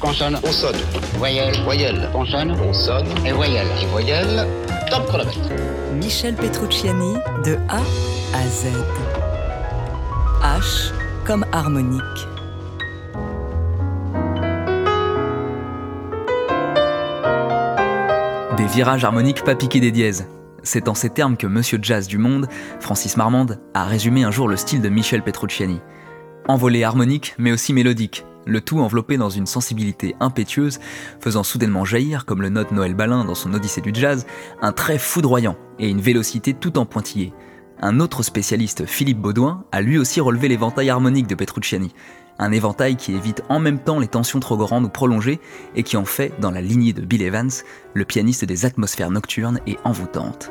Consonne. On sonne. Voyelle. Voyelle. Consonne. On sonne. Et voyelle. Et voyelle. Top chronomètre. Michel Petrucciani de A à Z. H comme harmonique. Des virages harmoniques pas piqués des dièses. C'est en ces termes que Monsieur Jazz du Monde, Francis Marmande, a résumé un jour le style de Michel Petrucciani. Envolé harmonique, mais aussi mélodique, le tout enveloppé dans une sensibilité impétueuse, faisant soudainement jaillir, comme le note Noël Balin dans son Odyssée du jazz, un trait foudroyant et une vélocité tout en pointillé. Un autre spécialiste, Philippe Baudouin, a lui aussi relevé l'éventail harmonique de Petrucciani. Un éventail qui évite en même temps les tensions trop grandes ou prolongées et qui en fait, dans la lignée de Bill Evans, le pianiste des atmosphères nocturnes et envoûtantes.